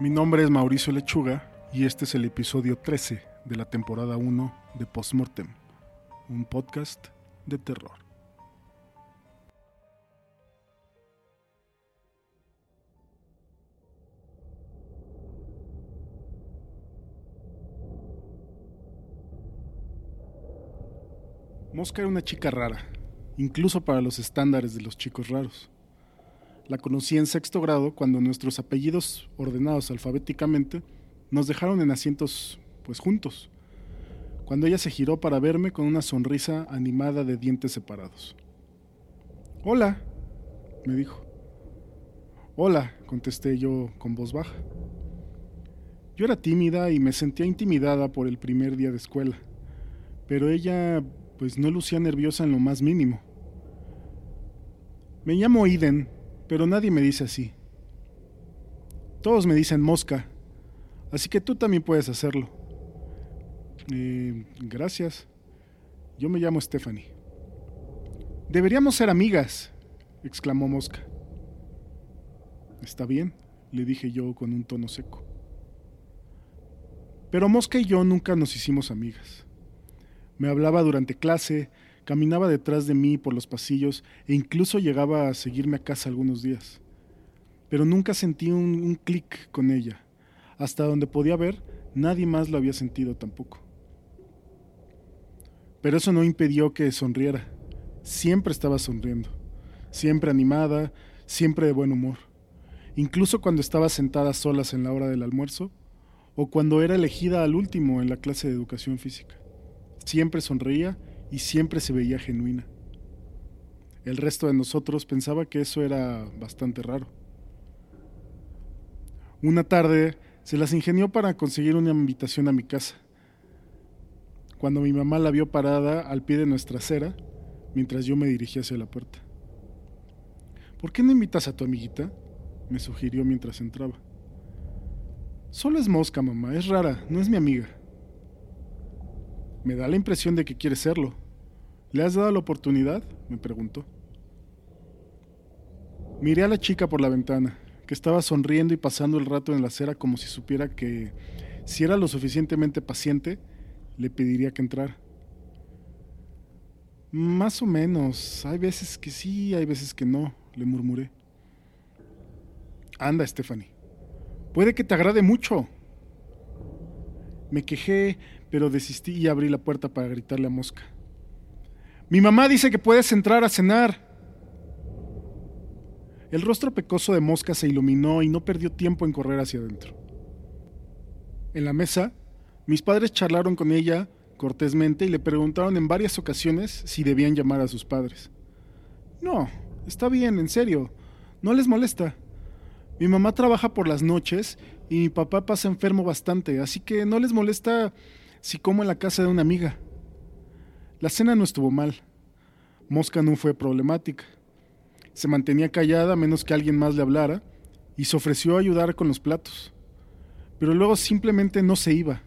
Mi nombre es Mauricio Lechuga y este es el episodio 13 de la temporada 1 de Postmortem, un podcast de terror. Mosca era una chica rara, incluso para los estándares de los chicos raros. La conocí en sexto grado cuando nuestros apellidos, ordenados alfabéticamente, nos dejaron en asientos, pues juntos, cuando ella se giró para verme con una sonrisa animada de dientes separados. Hola, me dijo. Hola, contesté yo con voz baja. Yo era tímida y me sentía intimidada por el primer día de escuela, pero ella pues no lucía nerviosa en lo más mínimo. Me llamo Iden, pero nadie me dice así. Todos me dicen mosca, así que tú también puedes hacerlo. Eh, gracias. Yo me llamo Stephanie. Deberíamos ser amigas, exclamó Mosca. Está bien, le dije yo con un tono seco. Pero Mosca y yo nunca nos hicimos amigas. Me hablaba durante clase, caminaba detrás de mí por los pasillos e incluso llegaba a seguirme a casa algunos días. Pero nunca sentí un, clic con ella. Hasta donde podía ver, nadie más lo había sentido tampoco. Pero eso no impidió que sonriera. Siempre estaba sonriendo, siempre animada, siempre de buen humor. Incluso cuando estaba sentada solas en la hora del almuerzo o cuando era elegida al último en la clase de educación física. Siempre sonreía y siempre se veía genuina. El resto de nosotros pensaba que eso era bastante raro. Una tarde se las ingenió para conseguir una invitación a mi casa. Cuando mi mamá la vio parada al pie de nuestra acera, mientras yo me dirigía hacia la puerta. ¿Por qué no invitas a tu amiguita? me sugirió mientras entraba. Solo es mosca, mamá, es rara, no es mi amiga. Me da la impresión de que quiere serlo. ¿Le has dado la oportunidad? me preguntó. Miré a la chica por la ventana, que estaba sonriendo y pasando el rato en la acera como si supiera que, si era lo suficientemente paciente, le pediría que entrara. Más o menos, hay veces que sí, hay veces que no, le murmuré. Anda, Stephanie. Puede que te agrade mucho. Me quejé, pero desistí y abrí la puerta para gritarle a Mosca. Mi mamá dice que puedes entrar a cenar. El rostro pecoso de Mosca se iluminó y no perdió tiempo en correr hacia adentro. En la mesa, mis padres charlaron con ella cortésmente y le preguntaron en varias ocasiones si debían llamar a sus padres. No, está bien, en serio, no les molesta. Mi mamá trabaja por las noches y mi papá pasa enfermo bastante, así que no les molesta si como en la casa de una amiga. La cena no estuvo mal. Mosca no fue problemática. Se mantenía callada a menos que alguien más le hablara y se ofreció a ayudar con los platos. Pero luego simplemente no se iba.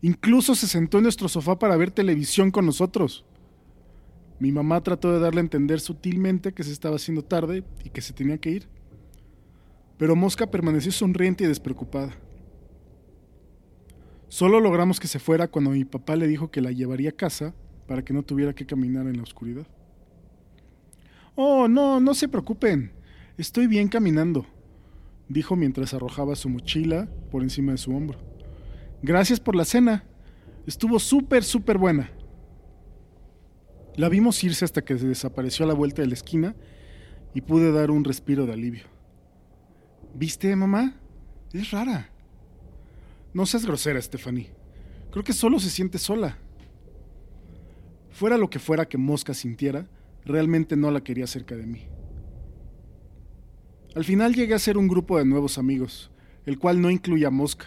Incluso se sentó en nuestro sofá para ver televisión con nosotros. Mi mamá trató de darle a entender sutilmente que se estaba haciendo tarde y que se tenía que ir. Pero Mosca permaneció sonriente y despreocupada. Solo logramos que se fuera cuando mi papá le dijo que la llevaría a casa para que no tuviera que caminar en la oscuridad. Oh, no, no se preocupen. Estoy bien caminando, dijo mientras arrojaba su mochila por encima de su hombro. Gracias por la cena. Estuvo súper, súper buena. La vimos irse hasta que se desapareció a la vuelta de la esquina y pude dar un respiro de alivio. ¿Viste, mamá? Es rara. No seas grosera, Stephanie. Creo que solo se siente sola. Fuera lo que fuera que Mosca sintiera, realmente no la quería cerca de mí. Al final llegué a ser un grupo de nuevos amigos, el cual no incluía a Mosca.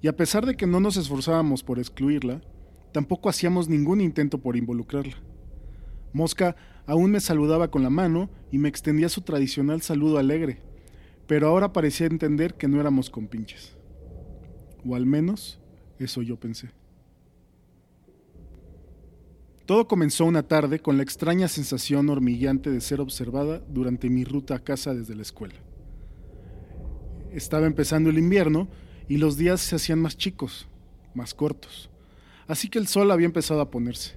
Y a pesar de que no nos esforzábamos por excluirla, tampoco hacíamos ningún intento por involucrarla. Mosca aún me saludaba con la mano y me extendía su tradicional saludo alegre, pero ahora parecía entender que no éramos compinches. O al menos eso yo pensé. Todo comenzó una tarde con la extraña sensación hormigueante de ser observada durante mi ruta a casa desde la escuela. estaba empezando el invierno y los días se hacían más chicos, más cortos. Así que el sol había empezado a ponerse.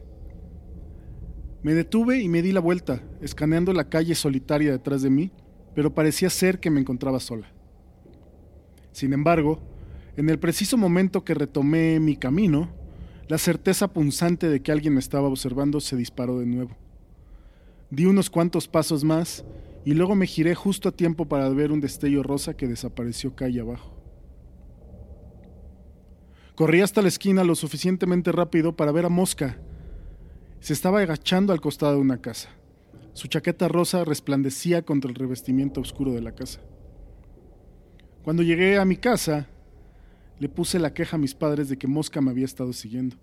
Me detuve y me di la vuelta, escaneando la calle solitaria detrás de mí, pero parecía ser que me encontraba sola. Sin embargo, en el preciso momento que retomé mi camino, la certeza punzante de que alguien me estaba observando se disparó de nuevo. Di unos cuantos pasos más y luego me giré justo a tiempo para ver un destello rosa que desapareció calle abajo. Corrí hasta la esquina lo suficientemente rápido para ver a Mosca. Se estaba agachando al costado de una casa. Su chaqueta rosa resplandecía contra el revestimiento oscuro de la casa. Cuando llegué a mi casa, le puse la queja a mis padres de que Mosca me había estado siguiendo.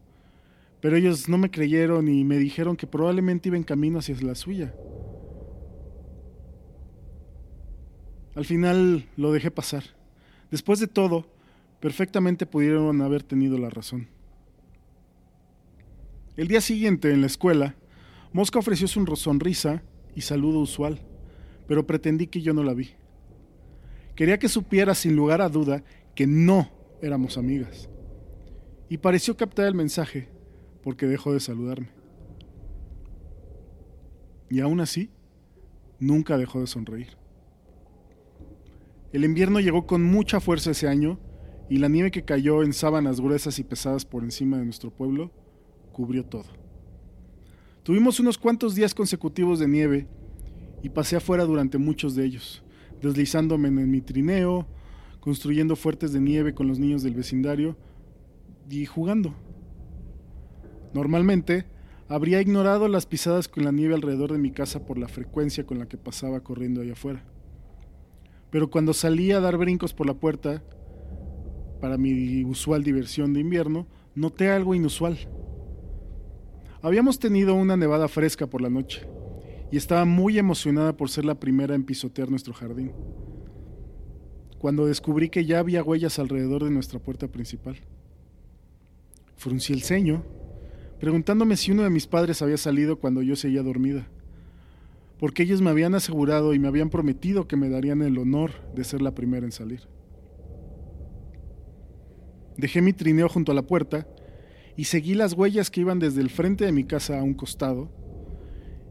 Pero ellos no me creyeron y me dijeron que probablemente iba en camino hacia la suya. Al final lo dejé pasar. Después de todo, perfectamente pudieron haber tenido la razón. El día siguiente, en la escuela, Mosca ofreció su sonrisa y saludo usual, pero pretendí que yo no la vi. Quería que supiera sin lugar a duda que no éramos amigas. Y pareció captar el mensaje porque dejó de saludarme. Y aún así, nunca dejó de sonreír. El invierno llegó con mucha fuerza ese año y la nieve que cayó en sábanas gruesas y pesadas por encima de nuestro pueblo cubrió todo. Tuvimos unos cuantos días consecutivos de nieve y pasé afuera durante muchos de ellos, deslizándome en mi trineo, construyendo fuertes de nieve con los niños del vecindario y jugando. Normalmente, habría ignorado las pisadas con la nieve alrededor de mi casa por la frecuencia con la que pasaba corriendo allá afuera pero cuando salí a dar brincos por la puerta, para mi usual diversión de invierno, noté algo inusual. Habíamos tenido una nevada fresca por la noche y estaba muy emocionada por ser la primera en pisotear nuestro jardín. Cuando descubrí que ya había huellas alrededor de nuestra puerta principal. Fruncí el ceño, preguntándome si uno de mis padres había salido cuando yo seguía dormida porque ellos me habían asegurado y me habían prometido que me darían el honor de ser la primera en salir. Dejé mi trineo junto a la puerta y seguí las huellas que iban desde el frente de mi casa a un costado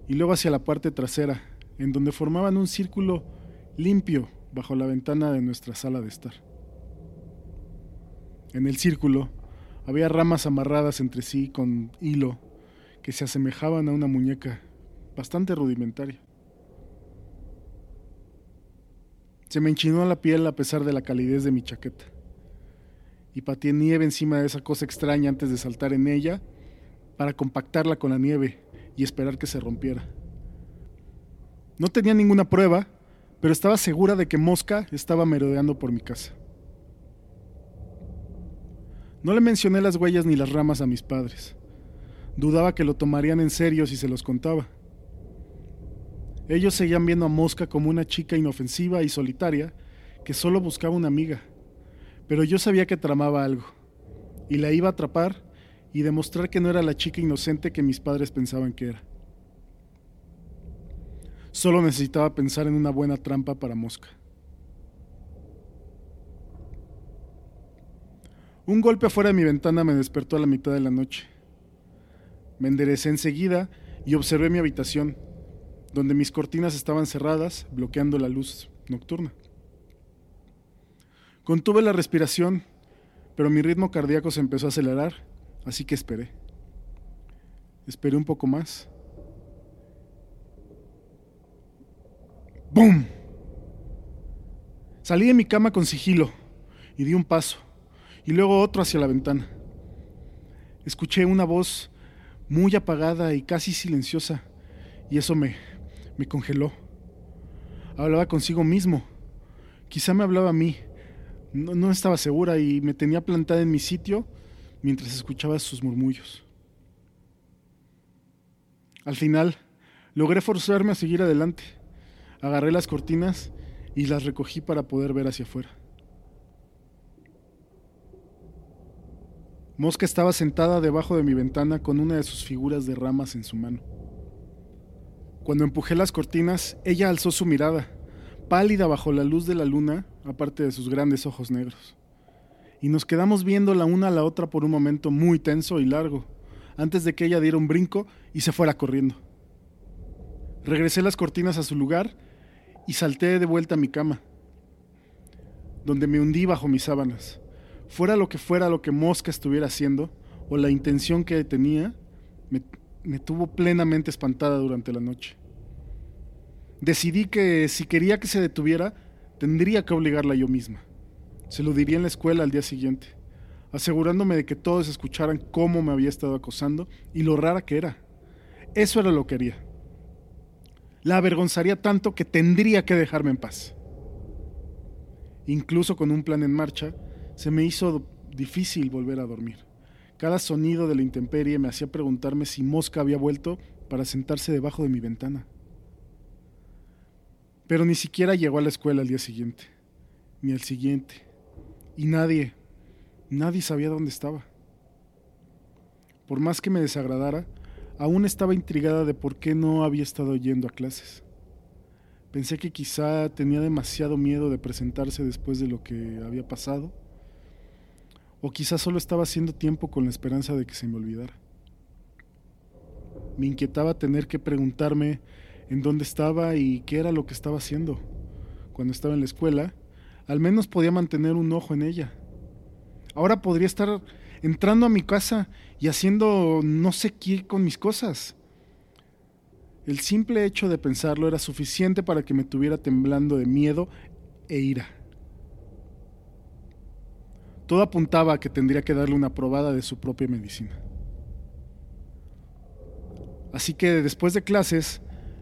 y luego hacia la parte trasera, en donde formaban un círculo limpio bajo la ventana de nuestra sala de estar. En el círculo había ramas amarradas entre sí con hilo que se asemejaban a una muñeca bastante rudimentaria. Se me enchinó la piel a pesar de la calidez de mi chaqueta. Y pateé nieve encima de esa cosa extraña antes de saltar en ella para compactarla con la nieve y esperar que se rompiera. No tenía ninguna prueba, pero estaba segura de que Mosca estaba merodeando por mi casa. No le mencioné las huellas ni las ramas a mis padres. Dudaba que lo tomarían en serio si se los contaba. Ellos seguían viendo a Mosca como una chica inofensiva y solitaria que solo buscaba una amiga. Pero yo sabía que tramaba algo, y la iba a atrapar y demostrar que no era la chica inocente que mis padres pensaban que era. Solo necesitaba pensar en una buena trampa para Mosca. Un golpe afuera de mi ventana me despertó a la mitad de la noche. Me enderecé enseguida y observé mi habitación, donde mis cortinas estaban cerradas, bloqueando la luz nocturna. Contuve la respiración, pero mi ritmo cardíaco se empezó a acelerar, así que esperé. Esperé un poco más. ¡Bum! Salí de mi cama con sigilo y di un paso, y luego otro hacia la ventana. Escuché una voz muy apagada y casi silenciosa, y eso me, me congeló. Hablaba consigo mismo. Quizá me hablaba a mí. No, estaba segura y me tenía plantada en mi sitio mientras escuchaba sus murmullos. Al final, logré forzarme a seguir adelante. Agarré las cortinas y las recogí para poder ver hacia afuera. Mosca estaba sentada debajo de mi ventana con una de sus figuras de ramas en su mano. Cuando empujé las cortinas, ella alzó su mirada, pálida bajo la luz de la luna, aparte de sus grandes ojos negros. Y nos quedamos viendo la una a la otra por un momento muy tenso y largo, antes de que ella diera un brinco y se fuera corriendo. Regresé las cortinas a su lugar y salté de vuelta a mi cama, donde me hundí bajo mis sábanas. Fuera lo que fuera lo que Mosca estuviera haciendo, o la intención que tenía, me, tuvo plenamente espantada durante la noche. Decidí que si quería que se detuviera, tendría que obligarla yo misma. Se lo diría en la escuela al día siguiente, asegurándome de que todos escucharan cómo me había estado acosando y lo rara que era. Eso era lo que haría. La avergonzaría tanto que tendría que dejarme en paz. Incluso con un plan en marcha, se me hizo difícil volver a dormir. Cada sonido de la intemperie me hacía preguntarme si Mosca había vuelto para sentarse debajo de mi ventana. Pero ni siquiera llegó a la escuela al día siguiente, ni al siguiente, y nadie, nadie sabía dónde estaba. Por más que me desagradara, aún estaba intrigada de por qué no había estado yendo a clases. Pensé que quizá tenía demasiado miedo de presentarse después de lo que había pasado, o quizá solo estaba haciendo tiempo con la esperanza de que se me olvidara. Me inquietaba tener que preguntarme en dónde estaba y qué era lo que estaba haciendo. Cuando estaba en la escuela, al menos podía mantener un ojo en ella. Ahora podría estar entrando a mi casa y haciendo no sé qué con mis cosas. El simple hecho de pensarlo era suficiente para que me tuviera temblando de miedo e ira. Todo apuntaba a que tendría que darle una probada de su propia medicina. Así que después de clases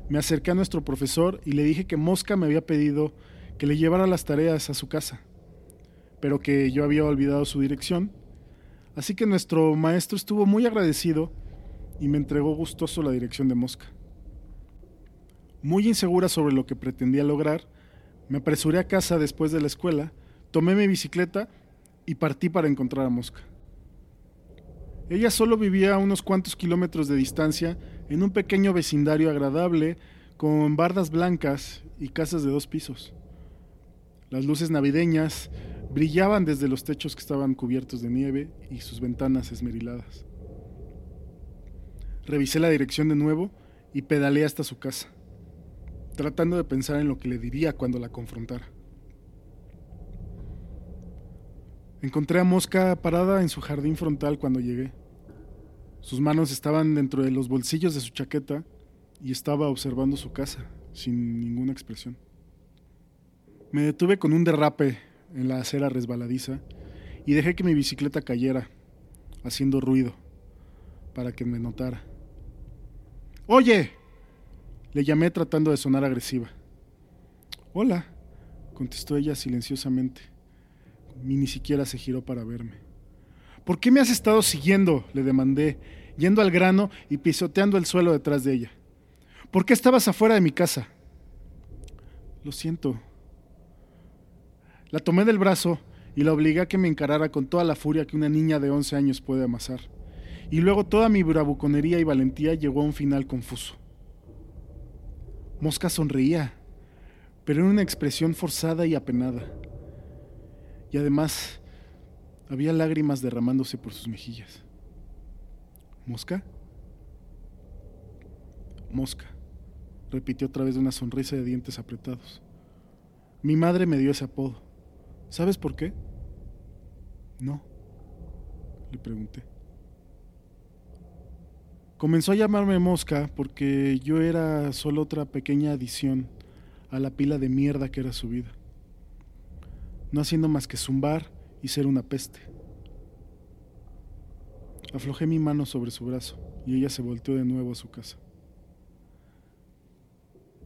me acerqué a nuestro profesor y le dije que Mosca me había pedido que le llevara las tareas a su casa, pero que yo había olvidado su dirección. Así que nuestro maestro estuvo muy agradecido y me entregó gustoso la dirección de Mosca. Muy insegura sobre lo que pretendía lograr, me apresuré a casa después de la escuela, tomé mi bicicleta y partí para encontrar a Mosca. Ella solo vivía a unos cuantos kilómetros de distancia en un pequeño vecindario agradable con bardas blancas y casas de dos pisos. Las luces navideñas brillaban desde los techos que estaban cubiertos de nieve y sus ventanas esmeriladas. Revisé la dirección de nuevo y pedaleé hasta su casa, tratando de pensar en lo que le diría cuando la confrontara. Encontré a Mosca parada en su jardín frontal cuando llegué. Sus manos estaban dentro de los bolsillos de su chaqueta y estaba observando su casa, sin ninguna expresión. Me detuve con un derrape en la acera resbaladiza y dejé que mi bicicleta cayera, haciendo ruido, para que me notara. ¡Oye! Le llamé tratando de sonar agresiva. Hola, contestó ella silenciosamente. Ni siquiera se giró para verme. ¿Por qué me has estado siguiendo? le demandé, yendo al grano y pisoteando el suelo detrás de ella. ¿Por qué estabas afuera de mi casa? Lo siento. La tomé del brazo y la obligué a que me encarara con toda la furia que una niña de 11 años puede amasar. Y luego toda mi bravuconería y valentía llegó a un final confuso. Mosca sonreía, pero en una expresión forzada y apenada. Y además había lágrimas derramándose por sus mejillas. ¿Mosca? Mosca, repitió otra vez de una sonrisa de dientes apretados. Mi madre me dio ese apodo. ¿Sabes por qué? No, le pregunté. Comenzó a llamarme Mosca porque yo era solo otra pequeña adición a la pila de mierda que era su vida, no haciendo más que zumbar y ser una peste. Aflojé mi mano sobre su brazo y ella se volteó de nuevo a su casa.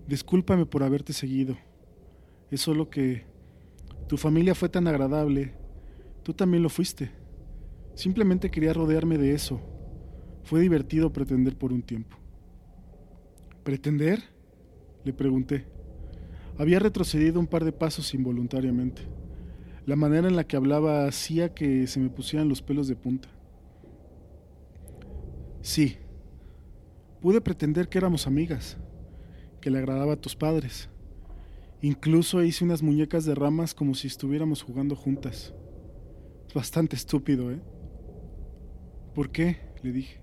Discúlpame por haberte seguido. Es solo que tu familia fue tan agradable. Tú también lo fuiste. Simplemente quería rodearme de eso. Fue divertido pretender por un tiempo. ¿Pretender? Le pregunté. Había retrocedido un par de pasos involuntariamente. La manera en la que hablaba hacía que se me pusieran los pelos de punta. Sí, pude pretender que éramos amigas, que le agradaba a tus padres, Incluso hice unas muñecas de ramas como si estuviéramos jugando juntas. Es bastante estúpido, ¿eh? ¿Por qué? le dije.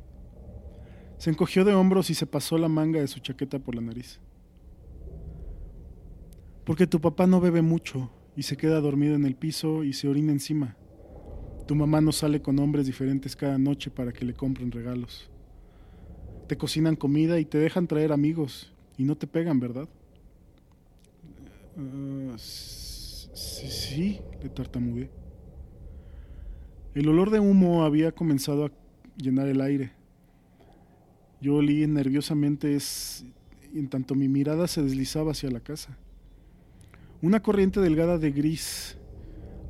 Se encogió de hombros y se pasó la manga de su chaqueta por la nariz. Porque tu papá no bebe mucho y se queda dormido en el piso y se orina encima. Tu mamá no sale con hombres diferentes cada noche para que le compren regalos. Te cocinan comida y te dejan traer amigos y no te pegan, ¿verdad? Ah, sí, sí, le tartamudeé. El olor de humo había comenzado a llenar el aire. Yo olí nerviosamente es, en tanto mi mirada se deslizaba hacia la casa. Una corriente delgada de gris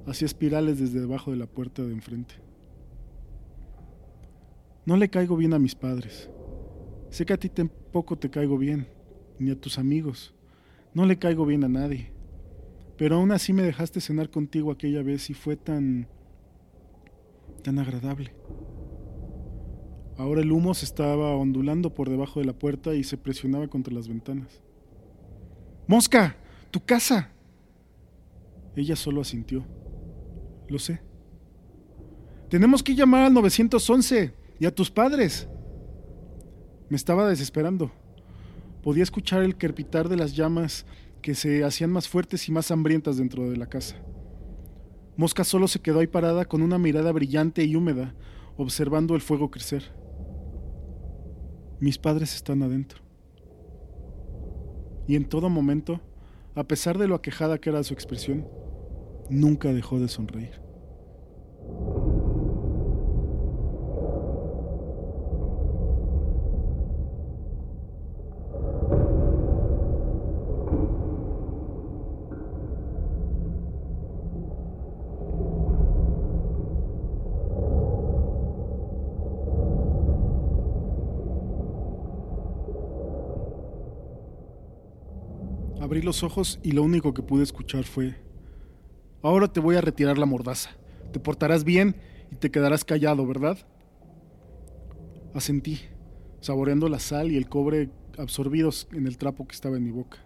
hacía espirales desde debajo de la puerta de enfrente. No le caigo bien a mis padres. Sé que a ti tampoco te caigo bien, ni a tus amigos. No le caigo bien a nadie. Pero aún así me dejaste cenar contigo aquella vez y fue tan... tan agradable. Ahora el humo se estaba ondulando por debajo de la puerta y se presionaba contra las ventanas. ¡Mosca! ¡Tu casa! Ella solo asintió. Lo sé. Tenemos que llamar al 911 y a tus padres. Me estaba desesperando. Podía escuchar el crepitar de las llamas que se hacían más fuertes y más hambrientas dentro de la casa. Mosca solo se quedó ahí parada con una mirada brillante y húmeda, observando el fuego crecer. Mis padres están adentro. Y en todo momento, a pesar de lo aquejada que era su expresión, nunca dejó de sonreír. Abrí los ojos y lo único que pude escuchar fue, ahora te voy a retirar la mordaza, te portarás bien y te quedarás callado, ¿verdad? Asentí, saboreando la sal y el cobre absorbidos en el trapo que estaba en mi boca.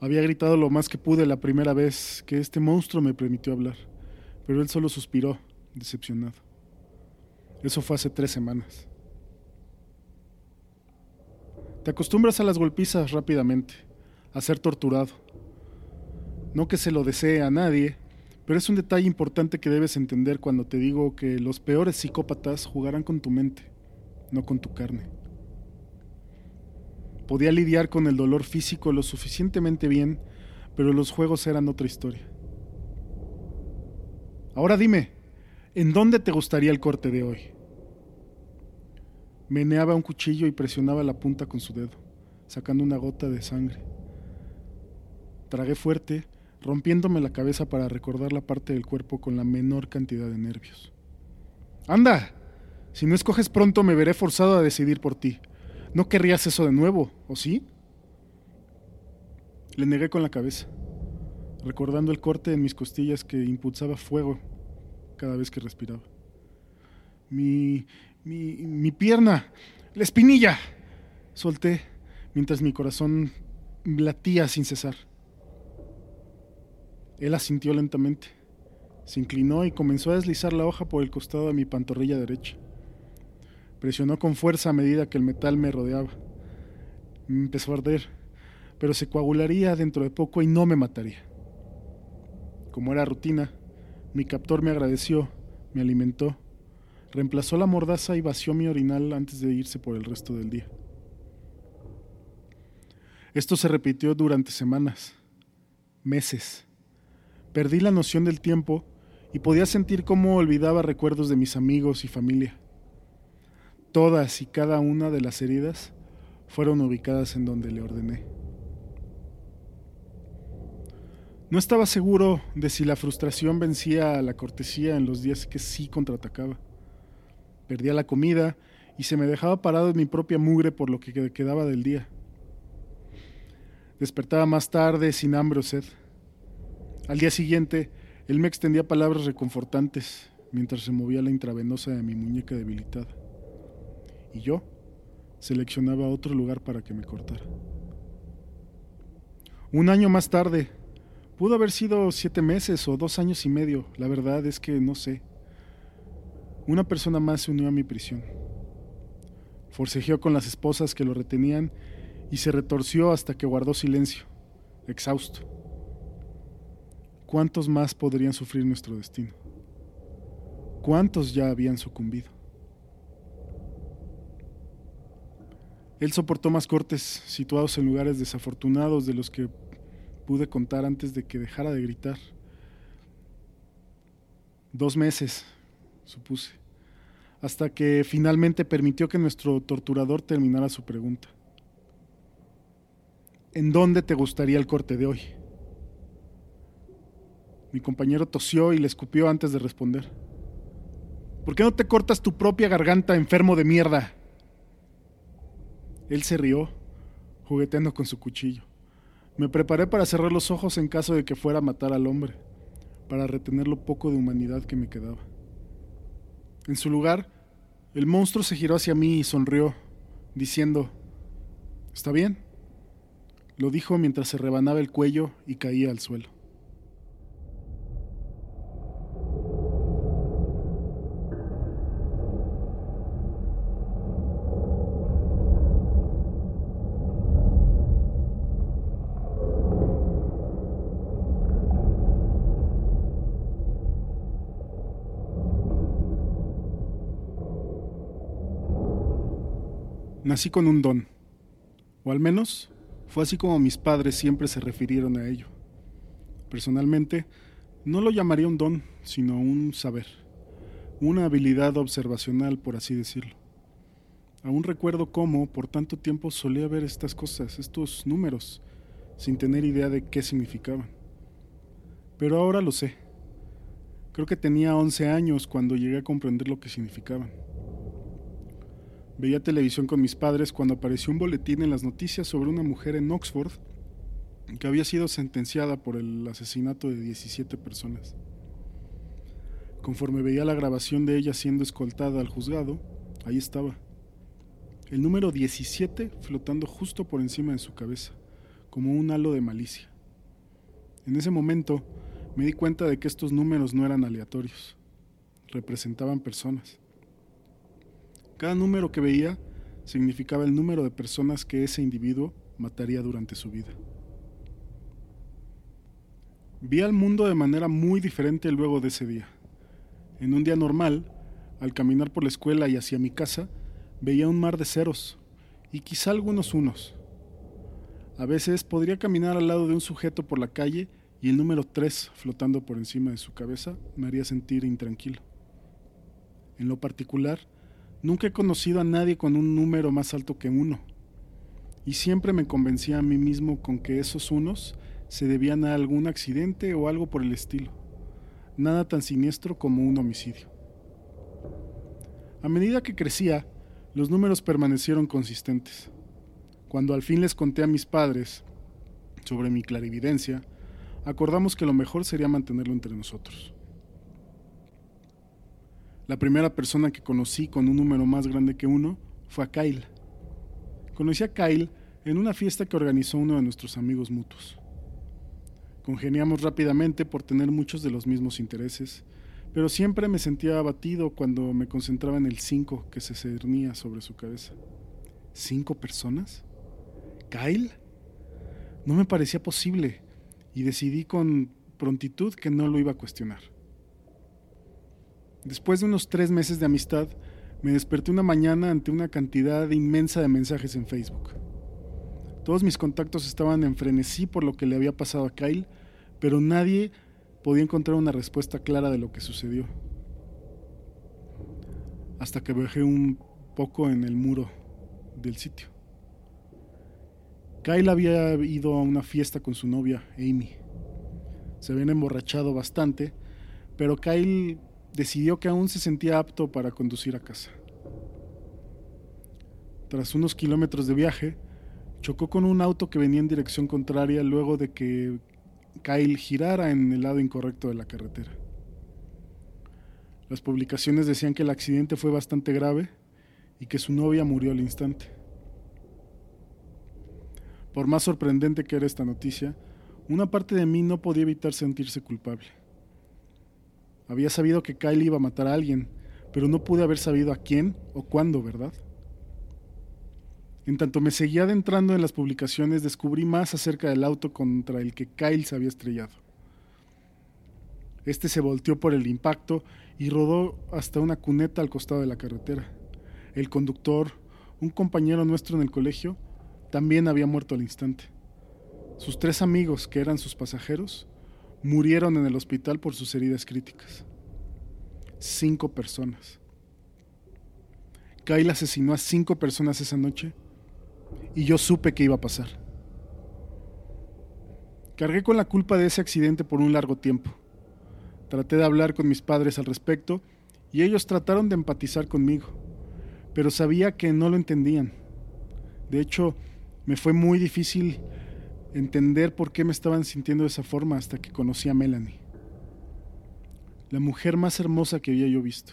Había gritado lo más que pude la primera vez que este monstruo me permitió hablar, pero él solo suspiró, decepcionado. Eso fue hace tres semanas. Te acostumbras a las golpizas rápidamente a ser torturado. No que se lo desee a nadie, pero es un detalle importante que debes entender cuando te digo que los peores psicópatas jugarán con tu mente, no con tu carne. Podía lidiar con el dolor físico lo suficientemente bien, pero los juegos eran otra historia. Ahora dime, ¿en dónde te gustaría el corte de hoy? Meneaba un cuchillo y presionaba la punta con su dedo, sacando una gota de sangre. Tragué fuerte, rompiéndome la cabeza para recordar la parte del cuerpo con la menor cantidad de nervios. ¡Anda! Si no escoges pronto me veré forzado a decidir por ti. ¿No querrías eso de nuevo, o sí? Le negué con la cabeza, recordando el corte en mis costillas que impulsaba fuego cada vez que respiraba. Mi, mi, mi pierna, la espinilla, solté mientras mi corazón latía sin cesar. Él asintió lentamente. Se inclinó y comenzó a deslizar la hoja por el costado de mi pantorrilla derecha. Presionó con fuerza a medida que el metal me rodeaba. Me empezó a arder, pero se coagularía dentro de poco y no me mataría. Como era rutina, mi captor me agradeció, me alimentó, reemplazó la mordaza y vació mi orinal antes de irse por el resto del día. Esto se repitió durante semanas, meses. Perdí la noción del tiempo y podía sentir cómo olvidaba recuerdos de mis amigos y familia. Todas y cada una de las heridas fueron ubicadas en donde le ordené. No estaba seguro de si la frustración vencía a la cortesía en los días que sí contraatacaba. Perdía la comida y se me dejaba parado en mi propia mugre por lo que quedaba del día. Despertaba más tarde sin hambre o sed. Al día siguiente, él me extendía palabras reconfortantes mientras se movía la intravenosa de mi muñeca debilitada. Y yo seleccionaba otro lugar para que me cortara. Un año más tarde. Pudo haber sido siete meses o dos años y medio. La verdad es que no sé. Una persona más se unió a mi prisión. Forcejeó con las esposas que lo retenían y se retorció hasta que guardó silencio, exhausto. ¿Cuántos más podrían sufrir nuestro destino? ¿Cuántos ya habían sucumbido? Él soportó más cortes situados en lugares desafortunados de los que pude contar antes de que dejara de gritar. Dos meses, supuse, hasta que finalmente permitió que nuestro torturador terminara su pregunta. ¿En dónde te gustaría el corte de hoy? Mi compañero tosió y le escupió antes de responder. ¿Por qué no te cortas tu propia garganta, enfermo de mierda? Él se rió, jugueteando con su cuchillo. Me preparé para cerrar los ojos en caso de que fuera a matar al hombre, para retener lo poco de humanidad que me quedaba. En su lugar, el monstruo se giró hacia mí y sonrió, diciendo, ¿Está bien? Lo dijo mientras se rebanaba el cuello y caía al suelo. Nací con un don, o al menos fue así como mis padres siempre se refirieron a ello. Personalmente, no lo llamaría un don, sino un saber, una habilidad observacional, por así decirlo. Aún recuerdo cómo por tanto tiempo solía ver estas cosas, estos números, sin tener idea de qué significaban. Pero ahora lo sé. Creo que tenía 11 años cuando llegué a comprender lo que significaban. Veía televisión con mis padres cuando apareció un boletín en las noticias sobre una mujer en Oxford que había sido sentenciada por el asesinato de 17 personas. Conforme veía la grabación de ella siendo escoltada al juzgado, ahí estaba. El número 17 flotando justo por encima de su cabeza, como un halo de malicia. En ese momento me di cuenta de que estos números no eran aleatorios, representaban personas. Cada número que veía significaba el número de personas que ese individuo mataría durante su vida. Vi al mundo de manera muy diferente luego de ese día. En un día normal, al caminar por la escuela y hacia mi casa, veía un mar de ceros y quizá algunos unos. A veces podría caminar al lado de un sujeto por la calle y el número 3 flotando por encima de su cabeza me haría sentir intranquilo. En lo particular, Nunca he conocido a nadie con un número más alto que uno. Y siempre me convencía a mí mismo con que esos unos se debían a algún accidente o algo por el estilo. Nada tan siniestro como un homicidio. A medida que crecía, los números permanecieron consistentes. Cuando al fin les conté a mis padres sobre mi clarividencia, acordamos que lo mejor sería mantenerlo entre nosotros. La primera persona que conocí con un número más grande que uno fue a Kyle. Conocí a Kyle en una fiesta que organizó uno de nuestros amigos mutuos. Congeniamos rápidamente por tener muchos de los mismos intereses, pero siempre me sentía abatido cuando me concentraba en el 5 que se cernía sobre su cabeza. ¿Cinco personas? ¿Kyle? No me parecía posible y decidí con prontitud que no lo iba a cuestionar. Después de unos tres meses de amistad, me desperté una mañana ante una cantidad inmensa de mensajes en Facebook. Todos mis contactos estaban en frenesí por lo que le había pasado a Kyle, pero nadie podía encontrar una respuesta clara de lo que sucedió. Hasta que bajé un poco en el muro del sitio. Kyle había ido a una fiesta con su novia, Amy. Se habían emborrachado bastante, pero Kyle decidió que aún se sentía apto para conducir a casa. Tras unos kilómetros de viaje, chocó con un auto que venía en dirección contraria luego de que Kyle girara en el lado incorrecto de la carretera. Las publicaciones decían que el accidente fue bastante grave y que su novia murió al instante. Por más sorprendente que era esta noticia, una parte de mí no podía evitar sentirse culpable. Había sabido que Kyle iba a matar a alguien, pero no pude haber sabido a quién o cuándo, ¿verdad? En tanto me seguía adentrando en las publicaciones, descubrí más acerca del auto contra el que Kyle se había estrellado. Este se volteó por el impacto y rodó hasta una cuneta al costado de la carretera. El conductor, un compañero nuestro en el colegio, también había muerto al instante. Sus tres amigos, que eran sus pasajeros, murieron en el hospital por sus heridas críticas. Cinco personas. Kyle asesinó a cinco personas esa noche y yo supe que iba a pasar. Cargué con la culpa de ese accidente por un largo tiempo. Traté de hablar con mis padres al respecto y ellos trataron de empatizar conmigo, pero sabía que no lo entendían. De hecho, me fue muy difícil entender por qué me estaban sintiendo de esa forma hasta que conocí a Melanie. La mujer más hermosa que había yo visto.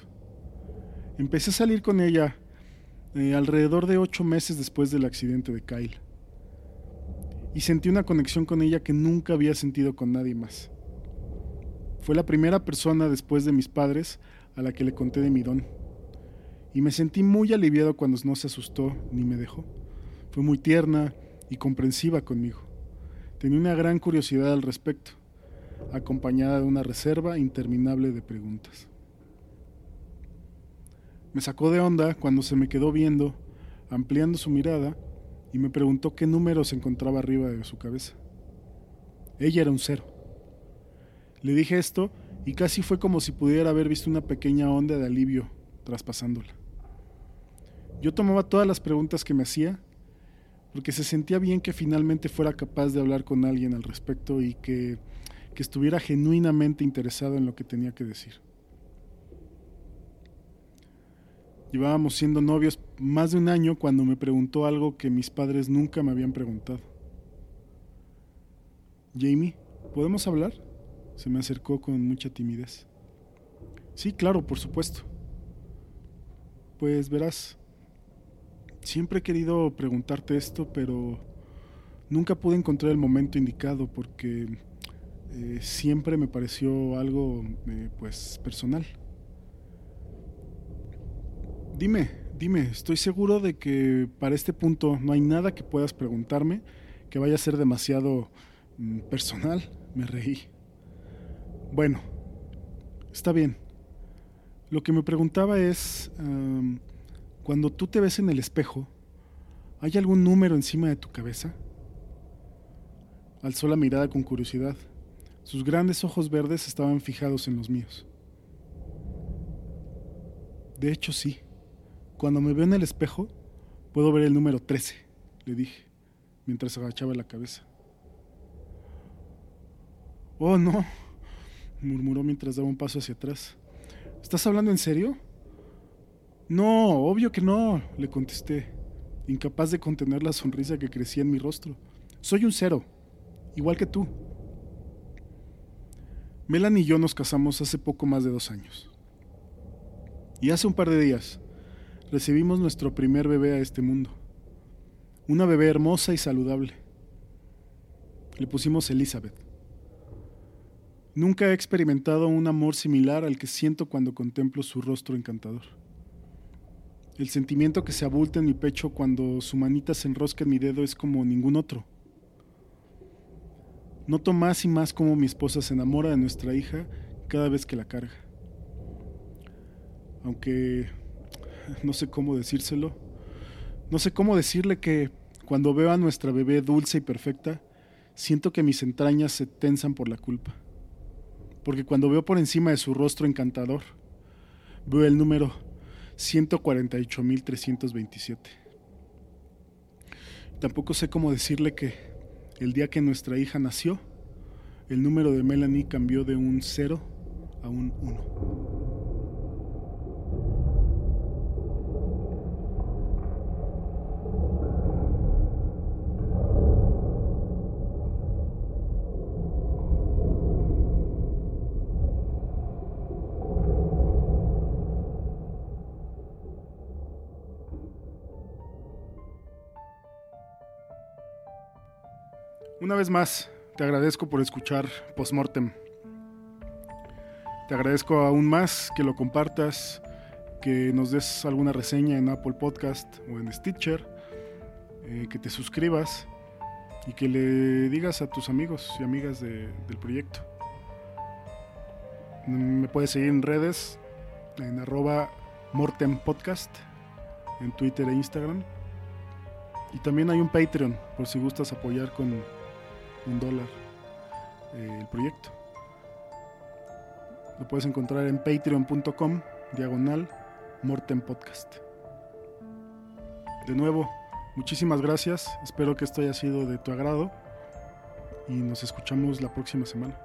Empecé a salir con ella eh, alrededor de ocho meses después del accidente de Kyle. Y sentí una conexión con ella que nunca había sentido con nadie más. Fue la primera persona después de mis padres a la que le conté de mi don. Y me sentí muy aliviado cuando no se asustó ni me dejó. Fue muy tierna y comprensiva conmigo. Tenía una gran curiosidad al respecto, acompañada de una reserva interminable de preguntas. Me sacó de onda cuando se me quedó viendo, ampliando su mirada, y me preguntó qué número se encontraba arriba de su cabeza. Ella era un cero. Le dije esto y casi fue como si pudiera haber visto una pequeña onda de alivio traspasándola. Yo tomaba todas las preguntas que me hacía porque se sentía bien que finalmente fuera capaz de hablar con alguien al respecto y que, que estuviera genuinamente interesado en lo que tenía que decir. Llevábamos siendo novios más de un año cuando me preguntó algo que mis padres nunca me habían preguntado. Jamie, ¿podemos hablar? Se me acercó con mucha timidez. Sí, claro, por supuesto. Pues verás, siempre he querido preguntarte esto, pero nunca pude encontrar el momento indicado porque eh, siempre me pareció algo, eh, pues, personal. Dime, dime, estoy seguro de que para este punto no hay nada que puedas preguntarme que vaya a ser demasiado mm, personal. Me reí. Bueno, está bien. Lo que me preguntaba es, cuando tú te ves en el espejo, ¿hay algún número encima de tu cabeza? Alzó la mirada con curiosidad. Sus grandes ojos verdes estaban fijados en los míos. De hecho, sí. Cuando me veo en el espejo, puedo ver el número 13, le dije, mientras agachaba la cabeza. Oh, no, murmuró mientras daba un paso hacia atrás. ¿Estás hablando en serio? No, obvio que no, le contesté, incapaz de contener la sonrisa que crecía en mi rostro. Soy un cero, igual que tú. Melanie y yo nos casamos hace poco más de dos años. Y hace un par de días, recibimos nuestro primer bebé a este mundo. Una bebé hermosa y saludable. Le pusimos Elizabeth. Nunca he experimentado un amor similar al que siento cuando contemplo su rostro encantador. El sentimiento que se abulta en mi pecho cuando su manita se enrosca en mi dedo es como ningún otro. Noto más y más cómo mi esposa se enamora de nuestra hija cada vez que la carga. Aunque no sé cómo decírselo. No sé cómo decirle que cuando veo a nuestra bebé dulce y perfecta, siento que mis entrañas se tensan por la culpa. Porque cuando veo por encima de su rostro encantador, veo el número 148.327. Tampoco sé cómo decirle que el día que nuestra hija nació, el número de Melanie cambió de un 0 a un 1. Una vez más, te agradezco por escuchar Postmortem. Te agradezco aún más que lo compartas, que nos des alguna reseña en Apple Podcast o en Stitcher, eh, que te suscribas y que le digas a tus amigos y amigas del proyecto. Me puedes seguir en redes, en arroba Mortem Podcast, en Twitter e Instagram. Y también hay un Patreon, por si gustas apoyar con un dólar eh, el proyecto. Lo puedes encontrar en patreon.com, diagonal, Mortem Podcast. De nuevo, muchísimas gracias. Espero que esto haya sido de tu agrado y nos escuchamos la próxima semana.